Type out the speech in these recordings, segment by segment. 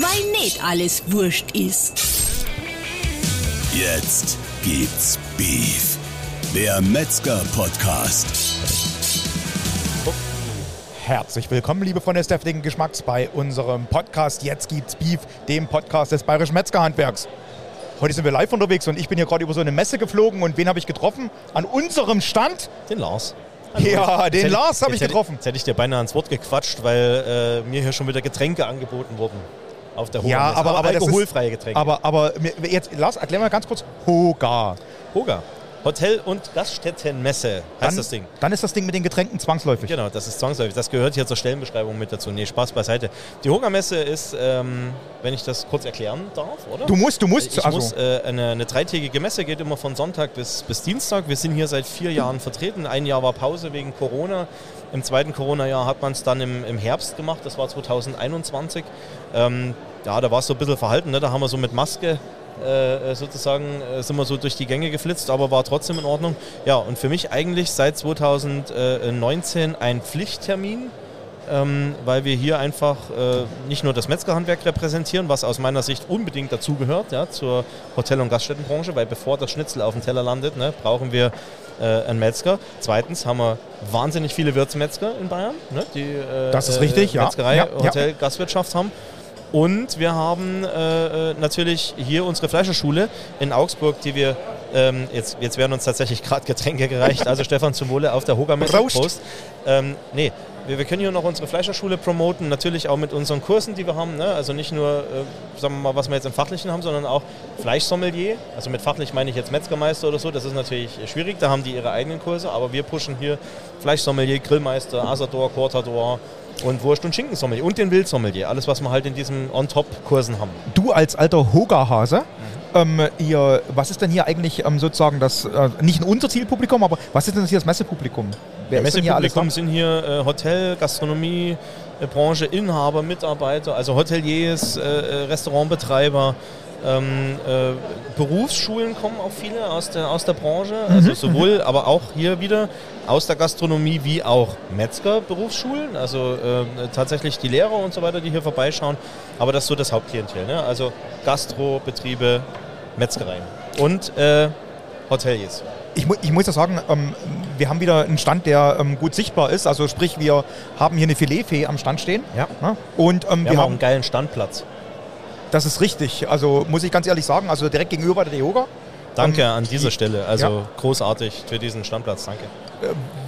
weil nicht alles wurscht ist. Jetzt gibt's Beef. Der Metzger-Podcast. Herzlich willkommen, liebe Freunde des deftigen Geschmacks, bei unserem Podcast Jetzt gibt's Beef, dem Podcast des Bayerischen Metzgerhandwerks. Heute sind wir live unterwegs und ich bin hier gerade über so eine Messe geflogen und wen habe ich getroffen? An unserem Stand? Den Lars. Ja, den Jetzt Lars habe ich getroffen. Jetzt hätte ich dir beinahe ans Wort gequatscht, weil äh, mir hier schon wieder Getränke angeboten wurden. Auf der Ja, Hogamesse. aber, aber das alkoholfreie ist, Getränke. Aber, aber jetzt, Lars, erklär mal ganz kurz. Hoga. Hoga. Hotel- und Gaststättenmesse heißt Dann, das Ding. dann ist das Ding mit den Getränken zwangsläufig. Genau, das ist zwangsläufig. Das gehört hier zur Stellenbeschreibung mit dazu. Nee, Spaß beiseite. Die Hoga-Messe ist, ähm, wenn ich das kurz erklären darf, oder? Du musst, du musst. Ich also, muss, äh, eine, eine dreitägige Messe geht immer von Sonntag bis, bis Dienstag. Wir sind hier seit vier Jahren vertreten. Ein Jahr war Pause wegen Corona. Im zweiten Corona-Jahr hat man es dann im, im Herbst gemacht. Das war 2021. Ähm, ja, da war es so ein bisschen verhalten. Ne? Da haben wir so mit Maske äh, sozusagen äh, sind wir so durch die Gänge geflitzt, aber war trotzdem in Ordnung. Ja, und für mich eigentlich seit 2019 ein Pflichttermin ähm, weil wir hier einfach äh, nicht nur das Metzgerhandwerk repräsentieren, was aus meiner Sicht unbedingt dazugehört ja, zur Hotel- und Gaststättenbranche, weil bevor das Schnitzel auf dem Teller landet, ne, brauchen wir äh, einen Metzger. Zweitens haben wir wahnsinnig viele Wirtsmetzger in Bayern, ne, die äh, Das ist richtig, äh, ja. Metzgerei, Ja, ja. Hotel, Gastwirtschaft haben. Und wir haben äh, äh, natürlich hier unsere Fleischerschule in Augsburg, die wir, ähm, jetzt, jetzt werden uns tatsächlich gerade Getränke gereicht, also Stefan zum Wohle auf der Hogamesse. Prost. Prost. Ähm, nee, wir, wir können hier noch unsere Fleischerschule promoten, natürlich auch mit unseren Kursen, die wir haben. Ne? Also nicht nur, äh, sagen wir mal, was wir jetzt im Fachlichen haben, sondern auch Fleischsommelier. Also mit fachlich meine ich jetzt Metzgermeister oder so. Das ist natürlich schwierig, da haben die ihre eigenen Kurse, aber wir pushen hier Fleischsommelier, Grillmeister, Asador, Cortador und Wurst- und Schinkensommelier und den Wildsommelier. Alles, was wir halt in diesen On-Top-Kursen haben. du als alter Hoga-Hase, Mhm. ähm, ihr, was ist denn hier eigentlich ähm, sozusagen das, äh, nicht unser Zielpublikum, aber was ist denn hier das Messepublikum? Wer alles Messepublikum sind hier äh, Hotel, Gastronomie, äh, Branche, Inhaber, Mitarbeiter, also Hoteliers, äh, äh, Restaurantbetreiber. Ähm, äh, Berufsschulen kommen auch viele aus der, aus der Branche, Mhm, also sowohl, aber auch hier wieder aus der Gastronomie wie auch Metzger-Berufsschulen, also äh, tatsächlich die Lehrer und so weiter, die hier vorbeischauen. Aber das ist so das Hauptklientel, ne? also Gastrobetriebe, Metzgereien und äh, Hoteliers. Ich, mu ich muss ja sagen, ähm, wir haben wieder einen Stand, der ähm, gut sichtbar ist. Also sprich, wir haben hier eine Filetfee am Stand stehen. Ja. Ne? Und ähm, Wir, wir haben auch haben, einen geilen Standplatz. Das ist richtig. Also muss ich ganz ehrlich sagen, also direkt gegenüber der Yoga. Danke Ähm, an dieser die- Stelle. Also ja. großartig für diesen Standplatz. Danke.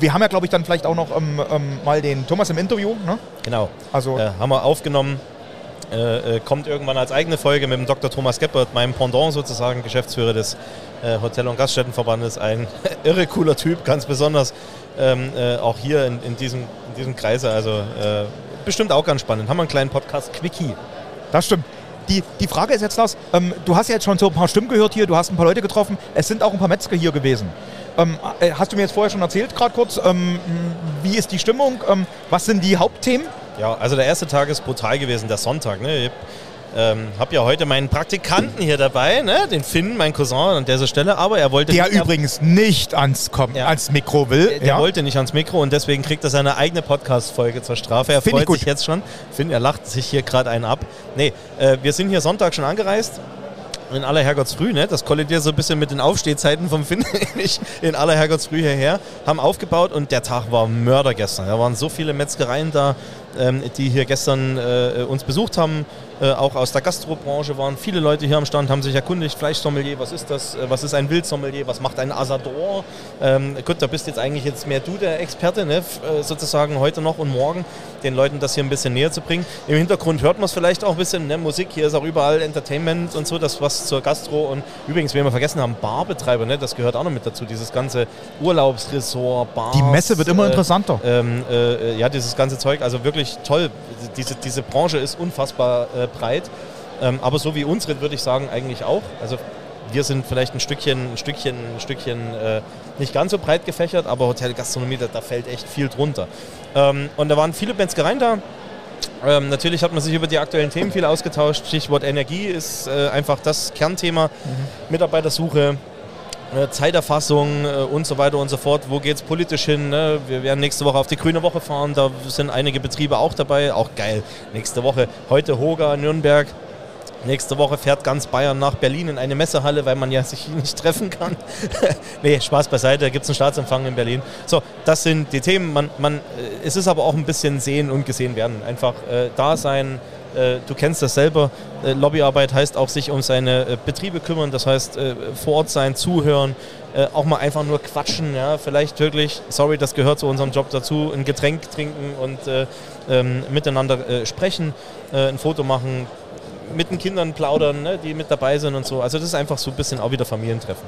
Wir haben ja, glaube ich, dann vielleicht auch noch ähm, ähm, mal den Thomas im Interview. Ne? Genau. Also Äh, haben wir aufgenommen. Äh, äh, kommt irgendwann als eigene Folge mit dem Dr. Thomas Geppert, meinem Pendant sozusagen, Geschäftsführer des äh, Hotel- und Gaststättenverbandes. Ein irre cooler Typ, ganz besonders ähm, äh, auch hier in, in, diesem, in diesem Kreise. Also äh, bestimmt auch ganz spannend. Haben wir einen kleinen Podcast, Quickie. Das stimmt. Die, die Frage ist jetzt, Lars, ähm, du hast ja jetzt schon so ein paar Stimmen gehört hier, du hast ein paar Leute getroffen, es sind auch ein paar Metzger hier gewesen. Ähm, äh, hast du mir jetzt vorher schon erzählt, gerade kurz, ähm, wie ist die Stimmung, ähm, was sind die Hauptthemen? Ja, also der erste Tag ist brutal gewesen, der Sonntag. Ne? Ich ähm, habe ja heute meinen Praktikanten hier dabei, ne? den Finn, mein Cousin an dieser Stelle, aber er wollte Der nicht- übrigens nicht ans, Kom Ja. ans Mikro will. Der, der ja. wollte nicht ans Mikro und deswegen kriegt er seine eigene Podcast-Folge zur Strafe. Er Find freut gut. sich jetzt schon. Finn, er lacht sich hier gerade einen ab. Nee, äh, wir sind hier Sonntag schon angereist. In aller Herrgottsfrüh, ne? Das kollidiert so ein bisschen mit den Aufstehzeiten vom Finn. in aller Herrgottsfrüh hierher. Haben aufgebaut und der Tag war Mörder gestern. Da waren so viele Metzgereien da, ähm, die hier gestern äh, uns besucht haben. Äh, auch aus der Gastrobranche waren viele Leute hier am Stand, haben sich erkundigt, Fleischsommelier, was ist das, Äh, was ist ein Wildsommelier, was macht ein Asador? Ähm, gut, da bist jetzt eigentlich jetzt mehr du der Experte, ne? Äh, sozusagen heute noch und morgen, den Leuten das hier ein bisschen näher zu bringen. Im Hintergrund hört man es vielleicht auch ein bisschen, ne? Musik, hier ist auch überall Entertainment und so, das was zur Gastro und übrigens, wenn wir vergessen haben, Barbetreiber, ne? das gehört auch noch mit dazu, dieses ganze Urlaubsresort, Bars. Die Messe wird immer äh, interessanter. ähm, äh, ja, dieses ganze Zeug, also wirklich toll. Diese, diese Branche ist unfassbar äh, breit. Ähm, aber so wie unsere würde ich sagen eigentlich auch. Also wir sind vielleicht ein Stückchen, ein Stückchen, ein Stückchen äh, nicht ganz so breit gefächert, aber Hotelgastronomie, da, da fällt echt viel drunter. Ähm, und da waren viele Metzgereien da. Ähm, natürlich hat man sich über die aktuellen Themen viel ausgetauscht. Stichwort Energie ist äh, einfach das Kernthema. Mitarbeitersuche, äh, Zeiterfassung äh, und so weiter und so fort. Wo geht es politisch hin? Ne? Wir werden nächste Woche auf die Grüne Woche fahren. Da sind einige Betriebe auch dabei. Auch geil. Nächste Woche heute Hoga, Nürnberg. Nächste Woche fährt ganz Bayern nach Berlin in eine Messehalle, weil man ja sich nicht treffen kann. nee, Spaß beiseite, da gibt es einen Staatsempfang in Berlin. So, das sind die Themen. Man, man, äh, es ist aber auch ein bisschen sehen und gesehen werden. Einfach äh, da sein. Äh, du kennst das selber. Äh, Lobbyarbeit heißt auch sich um seine äh, Betriebe kümmern. Das heißt, äh, vor Ort sein, zuhören, auch mal einfach nur quatschen. Ja? Vielleicht wirklich, sorry, das gehört zu unserem Job dazu, ein Getränk trinken und ähm, miteinander sprechen, ein Foto machen, mit den Kindern plaudern, ne, die mit dabei sind und so. Also das ist einfach so ein bisschen auch wieder Familientreffen.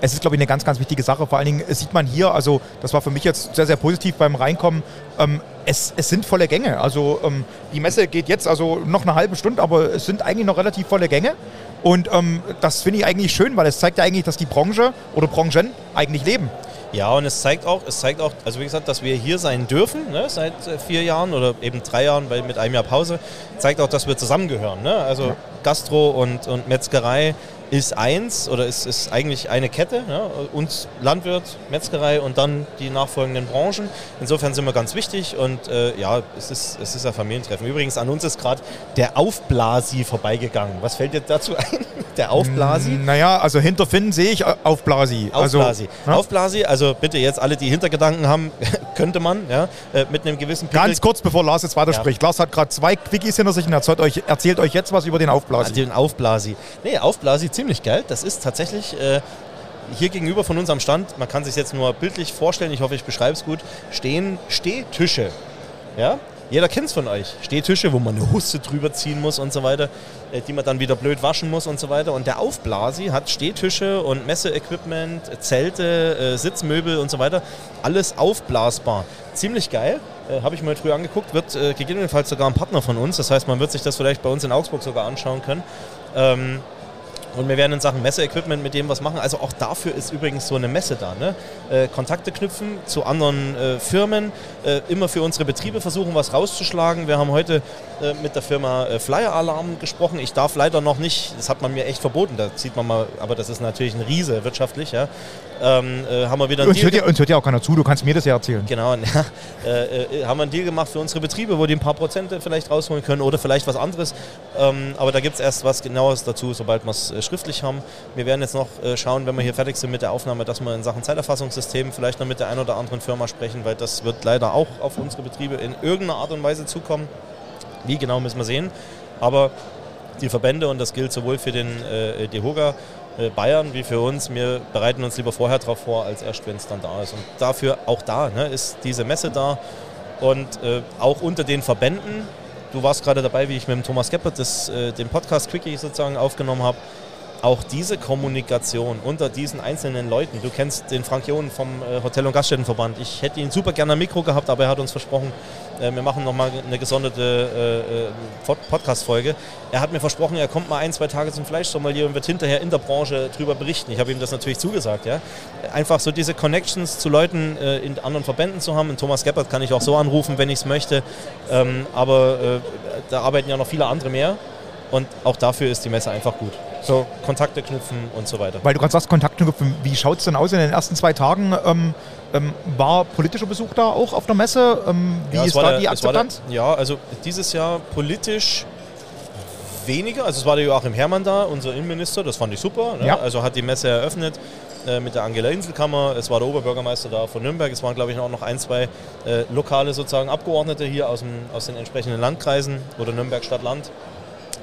Es ist, glaube ich, eine ganz, ganz wichtige Sache. Vor allen Dingen sieht man hier, also das war für mich jetzt sehr, sehr positiv beim Reinkommen. Ähm, es, es, sind volle Gänge. Also ähm, die Messe geht jetzt also noch eine halbe Stunde, aber es sind eigentlich noch relativ volle Gänge. Und ähm, das finde ich eigentlich schön, weil es zeigt ja eigentlich, dass die Branche oder Branchen eigentlich leben. Ja, und es zeigt auch, es zeigt auch, also wie gesagt, dass wir hier sein dürfen, ne, seit äh, vier Jahren oder eben drei Jahren, weil mit einem Jahr Pause, zeigt auch, dass wir zusammengehören. Ne? Also ja. Gastro und, und Metzgerei ist eins oder ist, ist eigentlich eine Kette. Ja? Uns Landwirt, Metzgerei und dann die nachfolgenden Branchen. Insofern sind wir ganz wichtig und äh, ja, es ist, es ist ein Familientreffen. Übrigens, an uns ist gerade der Aufblasi vorbeigegangen. Was fällt dir dazu ein? Der Aufblasi? Naja, also hinter Finn sehe ich Aufblasi. Also, Aufblasi. Ja? Aufblasi, also bitte jetzt alle, die Hintergedanken haben, könnte man, ja, äh, mit einem gewissen Pickel Ganz kurz, bevor Lars jetzt weiterspricht. Ja. Lars hat gerade zwei Quickies hinter sich und erzählt euch, erzählt euch jetzt was über den Aufblasi. Den Aufblasi. Nee, Aufblasi ziemlich geil. Das ist tatsächlich äh, hier gegenüber von unserem Stand, man kann sich jetzt nur bildlich vorstellen, ich hoffe, ich beschreibe es gut, stehen Stehtische. Ja? Jeder kennt es von euch. Stehtische, wo man eine Husse drüber ziehen muss und so weiter, äh, die man dann wieder blöd waschen muss und so weiter. Und der Aufblasi hat Stehtische und Messeequipment, Zelte, äh, Sitzmöbel und so weiter. Alles aufblasbar. Ziemlich geil. Äh, Habe ich mal früher angeguckt. Wird äh, gegebenenfalls sogar ein Partner von uns. Das heißt, man wird sich das vielleicht bei uns in Augsburg sogar anschauen können. Ähm, und wir werden in Sachen Messeequipment mit dem was machen. Also auch dafür ist übrigens so eine Messe da. Ne? Äh, Kontakte knüpfen zu anderen äh, Firmen, äh, immer für unsere Betriebe versuchen, was rauszuschlagen. Wir haben heute äh, mit der Firma äh, Flyer Alarm gesprochen. Ich darf leider noch nicht, das hat man mir echt verboten, da sieht man mal, aber das ist natürlich ein Riese wirtschaftlich. Ja? Ähm, äh, haben wir wieder uns, hört ja, uns hört ja auch keiner zu, du kannst mir das ja erzählen. Genau, ja, haben wir einen Deal gemacht für unsere Betriebe, wo die ein paar Prozente vielleicht rausholen können oder vielleicht was anderes. Ähm, aber da gibt es erst was Genaues dazu, sobald wir es schriftlich haben. Wir werden jetzt noch äh, schauen, wenn wir hier fertig sind mit der Aufnahme, dass wir in Sachen Zeiterfassungssystem vielleicht noch mit der einen oder anderen Firma sprechen, weil das wird leider auch auf unsere Betriebe in irgendeiner Art und Weise zukommen. Wie genau müssen wir sehen. Aber die Verbände, und das gilt sowohl für den äh, DEHOGA äh, Bayern wie für uns, wir bereiten uns lieber vorher darauf vor, als erst, wenn es dann da ist. Und dafür, auch da, ne, ist diese Messe da. Und äh, auch unter den Verbänden, du warst gerade dabei, wie ich mit dem Thomas Geppert das, äh, den Podcast Quickie sozusagen aufgenommen habe, auch diese Kommunikation unter diesen einzelnen Leuten, du kennst den Frank John vom äh, Hotel- und Gaststättenverband, ich hätte ihn super gerne am Mikro gehabt, aber er hat uns versprochen, äh, wir machen nochmal eine gesonderte äh, Podcast-Folge. Er hat mir versprochen, er kommt mal ein, zwei Tage zum Fleischsommelier und wird hinterher in der Branche darüber berichten. Ich habe ihm das natürlich zugesagt. Ja? Einfach so diese Connections zu Leuten in anderen Verbänden zu haben. Und Thomas Geppert kann ich auch so anrufen, wenn ich es möchte. Ähm, aber da arbeiten ja noch viele andere mehr. Und auch dafür ist die Messe einfach gut. So Kontakte knüpfen und so weiter. Weil du gerade sagst, Kontakte knüpfen. Wie schaut es denn aus in den ersten zwei Tagen? Ähm, ähm, war politischer Besuch da auch auf der Messe? Ähm, wie ja, ist da der, die Akzeptanz? Der, ja, also dieses Jahr politisch weniger. Also es war der Joachim Herrmann da, unser Innenminister, das fand ich super. Ne? Ja. Also hat die Messe eröffnet äh, mit der Angela Inselkammer. Es war der Oberbürgermeister da von Nürnberg. Es waren, glaube ich, auch noch ein, zwei äh, lokale sozusagen Abgeordnete hier aus, dem, aus den entsprechenden Landkreisen oder Nürnberg Stadt-Land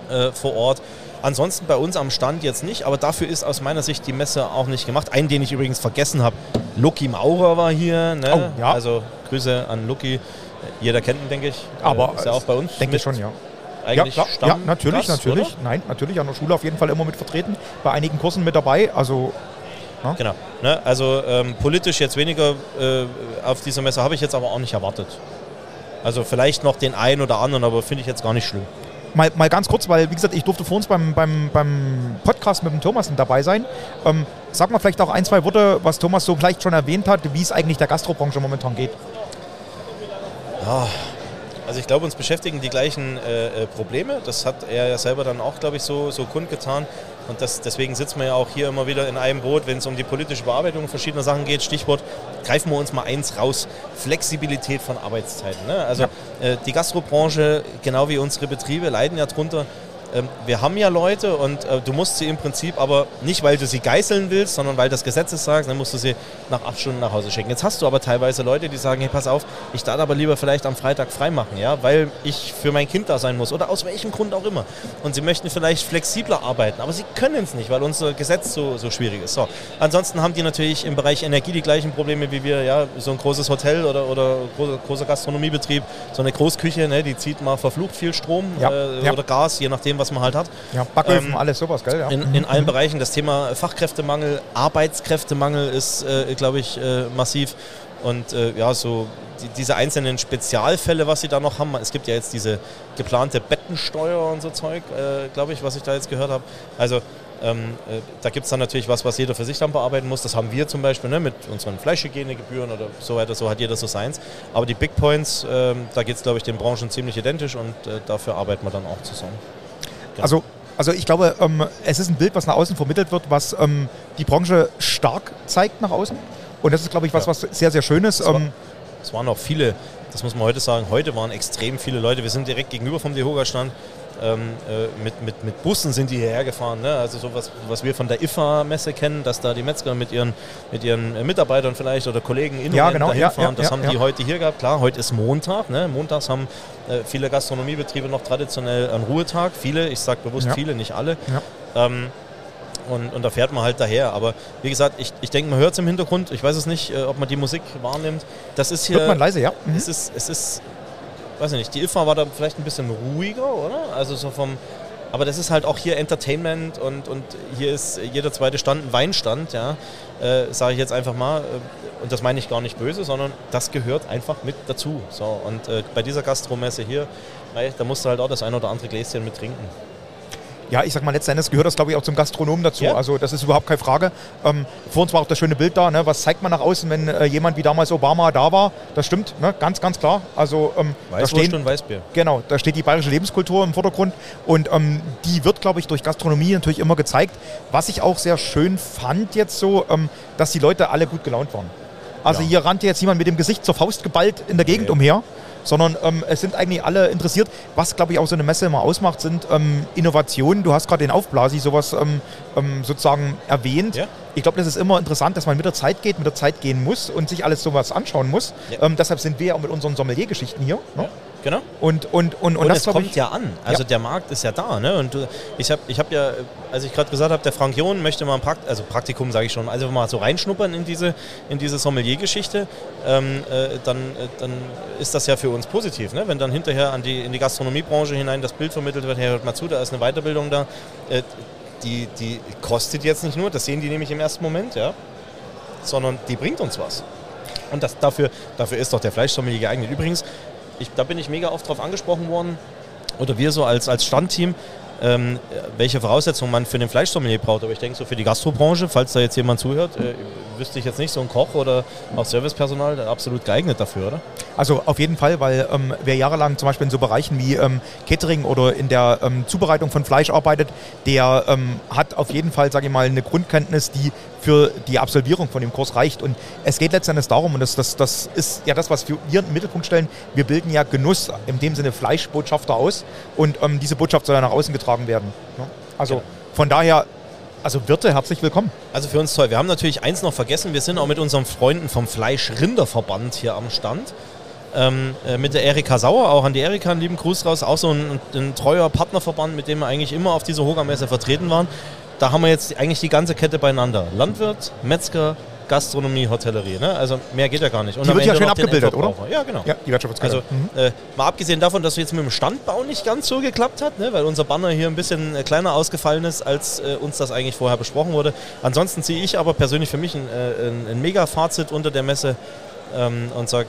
äh, vor Ort. Ansonsten bei uns am Stand jetzt nicht, aber dafür ist aus meiner Sicht die Messe auch nicht gemacht. Einen, den ich übrigens vergessen habe, Lucky Maurer war hier. Ne? Oh, ja. Also Grüße an Lucky. Jeder kennt ihn, denke ich. Aber äh, ist ja auch bei uns. Denke ich schon, ja. Eigentlich ja, klar, ja, natürlich, Gast, natürlich. Oder? Nein, natürlich an der Schule auf jeden Fall immer mit vertreten. Bei einigen Kursen mit dabei. Also ja. Genau. Ne? Also ähm, politisch jetzt weniger äh, auf dieser Messe habe ich jetzt aber auch nicht erwartet. Also vielleicht noch den einen oder anderen, aber finde ich jetzt gar nicht schlimm mal, mal ganz kurz, weil, wie gesagt, ich durfte vor uns beim, beim, beim Podcast mit dem Thomas dabei sein. Ähm, sag mal vielleicht auch ein, zwei Worte, was Thomas so vielleicht schon erwähnt hat, wie es eigentlich der Gastrobranche momentan geht. Ja, Also ich glaube, uns beschäftigen die gleichen äh, äh, Probleme. Das hat er ja selber dann auch, glaube ich, so, so kundgetan. Und das, deswegen sitzen wir ja auch hier immer wieder in einem Boot, wenn es um die politische Bearbeitung verschiedener Sachen geht. Stichwort, greifen wir uns mal eins raus. Flexibilität von Arbeitszeiten. Ne? Also ja. äh, die Gastrobranche, genau wie unsere Betriebe, leiden ja drunter, ähm, wir haben ja Leute und äh, du musst sie im Prinzip aber nicht, weil du sie geißeln willst, sondern weil das Gesetz es sagt, dann musst du sie nach acht Stunden nach Hause schicken. Jetzt hast du aber teilweise Leute, die sagen, hey, pass auf, ich darf aber lieber vielleicht am Freitag freimachen, ja, weil ich für mein Kind da sein muss oder aus welchem Grund auch immer. Und sie möchten vielleicht flexibler arbeiten, aber sie können es nicht, weil unser Gesetz so, so schwierig ist. So. Ansonsten haben die natürlich im Bereich Energie die gleichen Probleme wie wir, ja, so ein großes Hotel oder, oder großer, großer Gastronomiebetrieb, so eine Großküche, ne, die zieht mal verflucht viel Strom ja, äh, ja. oder Gas, je nachdem, was was man halt hat. Ja, Backöfen, ähm, alles sowas, gell? Ja. In, in allen Bereichen. Das Thema Fachkräftemangel, Arbeitskräftemangel ist, äh, glaube ich, äh, massiv. Und äh, ja, so die, diese einzelnen Spezialfälle, was sie da noch haben. Es gibt ja jetzt diese geplante Bettensteuer und so Zeug, äh, glaube ich, was ich da jetzt gehört habe. Also ähm, äh, da gibt es dann natürlich was, was jeder für sich dann bearbeiten muss. Das haben wir zum Beispiel ne, mit unseren Fleischhygienegebühren oder so weiter. So hat jeder so seins. Aber die Big Points, ähm, da geht es, glaube ich, den Branchen ziemlich identisch und äh, dafür arbeiten wir dann auch zusammen. Also, also ich glaube, ähm, es ist ein Bild, was nach außen vermittelt wird, was ähm, die Branche stark zeigt nach außen. Und das ist, glaube ich, was, ja. was sehr, sehr Schönes. Es, war, ähm, es waren auch viele, das muss man heute sagen, heute waren extrem viele Leute. Wir sind direkt gegenüber vom Dehoga-Stand mit, mit, mit Bussen sind die hierher gefahren. Ne? Also so was, was wir von der IFA-Messe kennen, dass da die Metzger mit ihren, mit ihren äh, Mitarbeitern vielleicht oder Kollegen in ja, genau, dahin ja, fahren. Ja, das haben die heute hier gehabt. Klar, heute ist Montag. Ne? Montags haben äh, viele Gastronomiebetriebe noch traditionell einen Ruhetag. Viele, ich sage bewusst viele, nicht alle. Ähm, und, und, da fährt man halt daher. Aber wie gesagt, ich, ich denke, man hört es im Hintergrund. Ich weiß es nicht, äh, ob man die Musik wahrnimmt. Das ist hier. Hört man leise, ja. Mhm. Es, ist, es ist, weiß ich nicht, die IFA war da vielleicht ein bisschen ruhiger, oder? Also so vom, aber das ist halt auch hier Entertainment und, und hier ist jeder zweite Stand ein Weinstand, ja, äh, sage ich jetzt einfach mal. Äh, und das meine ich gar nicht böse, sondern das gehört einfach mit dazu. So, und äh, bei dieser Gastromesse hier, da musst du halt auch das ein oder andere Gläschen mit trinken ja, ich sag mal, letztendlich gehört das, glaube ich, auch zum Gastronomen dazu. Ja. Also das ist überhaupt keine Frage. Ähm, vor uns war auch das schöne Bild da. Ne? Was zeigt man nach außen, wenn äh, jemand wie damals Obama da war? Das stimmt, ne? ganz, ganz klar. Also ähm, da stehen, und Weißbier. Genau, da steht die bayerische Lebenskultur im Vordergrund und ähm, die wird, glaube ich, durch Gastronomie natürlich immer gezeigt. Was ich auch sehr schön fand jetzt so, ähm, dass die Leute alle gut gelaunt waren. Also ja. hier rannte jetzt jemand mit dem Gesicht zur Faust geballt in der Gegend okay. umher sondern ähm, es sind eigentlich alle interessiert. Was, glaube ich, auch so eine Messe immer ausmacht, sind ähm, Innovationen. Du hast gerade den Aufblasi sowas ähm, ähm, sozusagen erwähnt. Ja. Ich glaube, das ist immer interessant, dass man mit der Zeit geht, mit der Zeit gehen muss und sich alles sowas anschauen muss. Ja. Ähm, deshalb sind wir ja auch mit unseren Sommelier-Geschichten hier. Ne? Ja. Genau. Und, und, und, und, und das kommt ich, ja an. Also ja. der Markt ist ja da. Ne? Und ich habe ich hab ja, als ich gerade gesagt habe, der Frank John möchte mal ein Prakt also Praktikum, sage ich schon, also mal so reinschnuppern in diese, in diese Sommelier-Geschichte, ähm, äh, dann, äh, dann ist das ja für uns positiv. Ne? Wenn dann hinterher an die, in die Gastronomiebranche hinein das Bild vermittelt wird, hey, hört mal zu, da ist eine Weiterbildung da. Äh, die, die kostet jetzt nicht nur, das sehen die nämlich im ersten Moment, ja, sondern die bringt uns was. Und das, dafür, dafür ist doch der Fleischsommelier geeignet. Übrigens, ich, da bin ich mega oft drauf angesprochen worden, oder wir so als, als Standteam, ähm, welche Voraussetzungen man für den Fleischsommelier braucht. Aber ich denke so für die Gastrobranche, falls da jetzt jemand zuhört, äh, wüsste ich jetzt nicht, so ein Koch oder auch Servicepersonal absolut geeignet dafür, oder? Also auf jeden Fall, weil ähm, wer jahrelang zum Beispiel in so Bereichen wie ähm, Catering oder in der ähm, Zubereitung von Fleisch arbeitet, der ähm, hat auf jeden Fall, sage ich mal, eine Grundkenntnis, die für die Absolvierung von dem Kurs reicht. Und es geht letztendlich darum, und das, das, das ist ja das, was wir hier im Mittelpunkt stellen, wir bilden ja Genuss, in dem Sinne Fleischbotschafter aus und ähm, diese Botschaft soll ja nach außen getragen werden. Ne? Also genau. von daher also Wirte, herzlich willkommen. Also für uns toll. Wir haben natürlich eins noch vergessen. Wir sind auch mit unseren Freunden vom Fleisch-Rinder-Verband hier am Stand. Ähm, äh, mit der Erika Sauer, auch an die Erika einen lieben Gruß raus. Auch so ein, ein treuer Partnerverband, mit dem wir eigentlich immer auf dieser Hogermesse vertreten waren. Da haben wir jetzt eigentlich die ganze Kette beieinander. Landwirt, Metzger, Gastronomie, Hotellerie. Ne? Also mehr geht ja gar nicht. Und die wird ja schön abgebildet, oder? Ja, genau. Ja, die Wirtschaftskette. Also mhm. äh, mal abgesehen davon, dass es jetzt mit dem Standbau nicht ganz so geklappt hat, ne? weil unser Banner hier ein bisschen äh, kleiner ausgefallen ist, als äh, uns das eigentlich vorher besprochen wurde. Ansonsten ziehe ich aber persönlich für mich ein, äh, ein, ein Mega-Fazit unter der Messe ähm, und sage,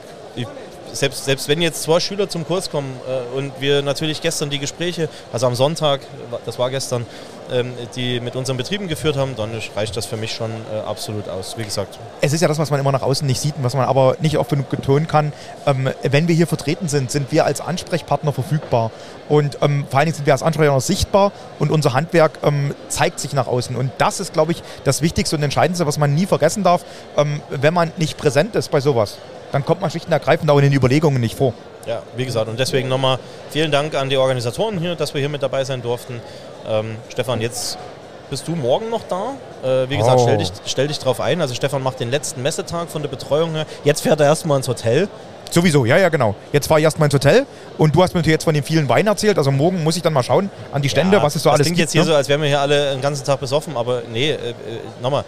selbst, selbst wenn jetzt zwei Schüler zum Kurs kommen äh, und wir natürlich gestern die Gespräche, also am Sonntag, das war gestern, ähm, die mit unseren Betrieben geführt haben, dann reicht das für mich schon äh, absolut aus. Wie gesagt. Es ist ja das, was man immer nach außen nicht sieht und was man aber nicht oft genug betonen kann. Ähm, wenn wir hier vertreten sind, sind wir als Ansprechpartner verfügbar. Und ähm, vor allen Dingen sind wir als Ansprechpartner sichtbar und unser Handwerk ähm, zeigt sich nach außen. Und das ist, glaube ich, das Wichtigste und Entscheidendste, was man nie vergessen darf, ähm, wenn man nicht präsent ist bei sowas. Dann kommt man schlicht und ergreifend auch in den Überlegungen nicht vor. Ja, wie gesagt, und deswegen nochmal vielen Dank an die Organisatoren hier, dass wir hier mit dabei sein durften. Ähm, Stefan, jetzt bist du morgen noch da. Äh, wie gesagt, Oh. stell, dich, stell dich drauf ein. Also Stefan macht den letzten Messetag von der Betreuung her. Jetzt fährt er erstmal ins Hotel. Sowieso, ja, ja, genau. Jetzt fahre ich erstmal ins Hotel und du hast mir jetzt von den vielen Weinen erzählt. Also morgen muss ich dann mal schauen an die Stände, Ja, was es so das alles klingt gibt. jetzt hier ne? so, als wären wir hier alle den ganzen Tag besoffen, aber nee, äh, äh, nochmal.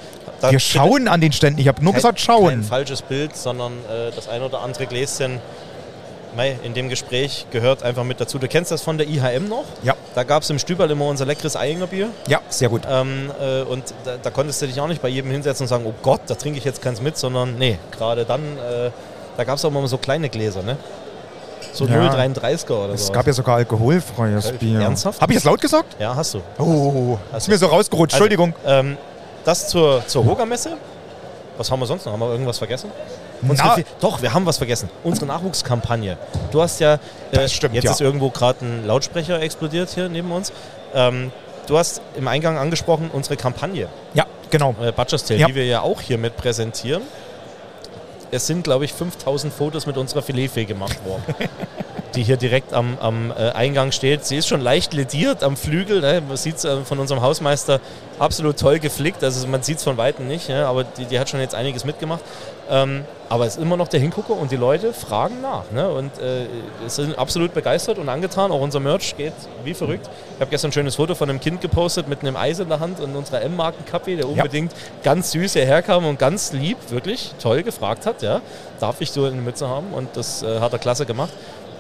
Wir schauen an den Ständen. Ich habe nur kein- gesagt, Kein schauen. falsches Bild, sondern äh, das ein oder andere Gläschen. In dem Gespräch gehört einfach mit dazu. Du kennst das von der IHM noch? Ja. Da gab es im Stüberl immer unser leckeres Eyinger Bier. Ja, sehr gut. Ähm, äh, und da, da konntest du dich auch nicht bei jedem hinsetzen und sagen, oh Gott, da trinke ich jetzt keins mit, sondern nee, gerade dann, äh, da gab es auch immer so kleine Gläser, ne? So Ja. 0,33er oder Es so. gab ja sogar alkoholfreies. Bier. Ernsthaft? Habe ich das laut gesagt? ja, hast du. Oh, Hast ist du. mir so rausgerutscht. Also, Entschuldigung. Ähm, das zur, zur Hoga-Messe. Was haben wir sonst noch? Haben wir irgendwas vergessen? Unsere Doch, wir haben was vergessen. Unsere Nachwuchskampagne. Du hast ja, äh, stimmt, jetzt ja. ist irgendwo gerade ein Lautsprecher explodiert hier neben uns. Ähm, du hast im Eingang angesprochen unsere Kampagne, Ja, genau. äh, Butcher's Tale, Ja. die wir ja auch hier mit präsentieren. Es sind, glaube ich, 5000 Fotos mit unserer Filetfee gemacht worden. die hier direkt am, am äh, Eingang steht. Sie ist schon leicht lediert am Flügel. Ne? Man sieht es äh, von unserem Hausmeister absolut toll geflickt. Also man sieht es von Weitem nicht, ja? aber die, die hat schon jetzt einiges mitgemacht. Ähm, aber es ist immer noch der Hingucker und die Leute fragen nach. Ne? Und äh, sind absolut begeistert und angetan. Auch unser Merch geht wie verrückt. Ich habe gestern ein schönes Foto von einem Kind gepostet mit einem Eis in der Hand und unserer M-Marken-Kaffee, der unbedingt ganz süß hierher kam und ganz lieb, wirklich toll gefragt hat. Ja? Darf ich so eine Mütze haben? Und das äh, hat er klasse gemacht.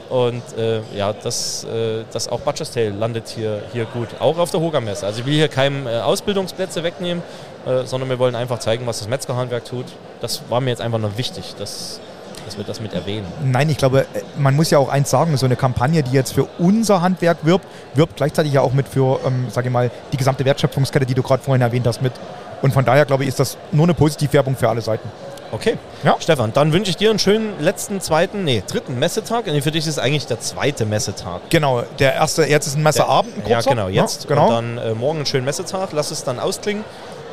Und äh, ja, das, äh, das auch Butcher's Tale landet hier, hier gut, auch auf der Hoga-Messe. Also ich will hier keinem äh, Ausbildungsplätze wegnehmen, äh, sondern wir wollen einfach zeigen, was das Metzgerhandwerk tut. Das war mir jetzt einfach noch wichtig, dass, dass wir das mit erwähnen. Nein, ich glaube, äh, man muss ja auch eins sagen, so eine Kampagne, die jetzt für unser Handwerk wirbt, wirbt gleichzeitig ja auch mit für, ähm, sage ich mal, die gesamte Wertschöpfungskette, die du gerade vorhin erwähnt hast, mit. Und von daher, glaube ich, ist das nur eine Positivwerbung für alle Seiten. Okay. Ja. Stefan, dann wünsche ich dir einen schönen letzten, zweiten, nee, dritten Messetag. Nee, für dich ist es eigentlich der zweite Messetag. Genau, der erste, jetzt ist ein Messerabend, ein Ja, genau, jetzt. Ja, genau. Und dann äh, morgen einen schönen Messetag. Lass es dann ausklingen.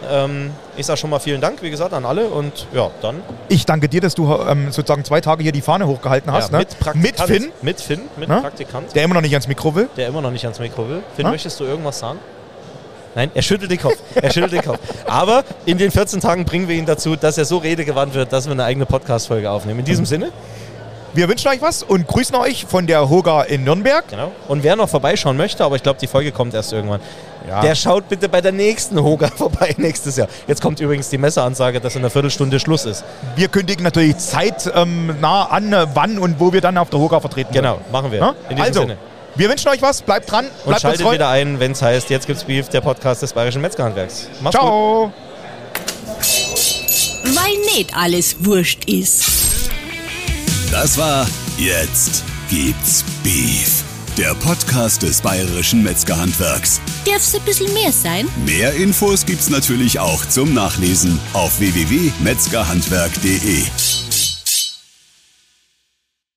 Ähm, ich sage schon mal vielen Dank, wie gesagt, an alle. Und ja, dann ich danke dir, dass du ähm, sozusagen zwei Tage hier die Fahne hochgehalten hast. ja, ne? mit Praktikant. Finn, Mit Finn, mit Ne? Praktikant, der immer noch nicht ans Mikro will. der immer noch nicht ans Mikro will. Finn, Ha? möchtest du irgendwas sagen? Nein, er schüttelt den Kopf. Er schüttelt den Kopf. Aber in den 14 Tagen bringen wir ihn dazu, dass er so redegewandt wird, dass wir eine eigene Podcast-Folge aufnehmen. In diesem Sinne, Wir wünschen euch was und grüßen euch von der Hoga in Nürnberg. genau. Und wer noch vorbeischauen möchte, aber ich glaube, die Folge kommt erst irgendwann, Ja. der schaut bitte bei der nächsten Hoga vorbei nächstes Jahr. Jetzt kommt übrigens die Messeansage, dass in einer Viertelstunde Schluss ist. Wir kündigen natürlich Zeit ähm, an, wann und wo wir dann auf der Hoga vertreten Genau, sind. machen wir. Ja? In diesem Also, Sinne. Wir wünschen euch was, bleibt dran, Und bleibt uns schaltet wieder ein, wenn es heißt, jetzt gibt's Beef, der Podcast des Bayerischen Metzgerhandwerks. Macht's gut. Ciao. Weil nicht alles wurscht ist. Das war Jetzt gibt's Beef. Der Podcast des Bayerischen Metzgerhandwerks. Darf's ein bisschen mehr sein? Mehr Infos gibt's natürlich auch zum Nachlesen auf www.metzgerhandwerk.de.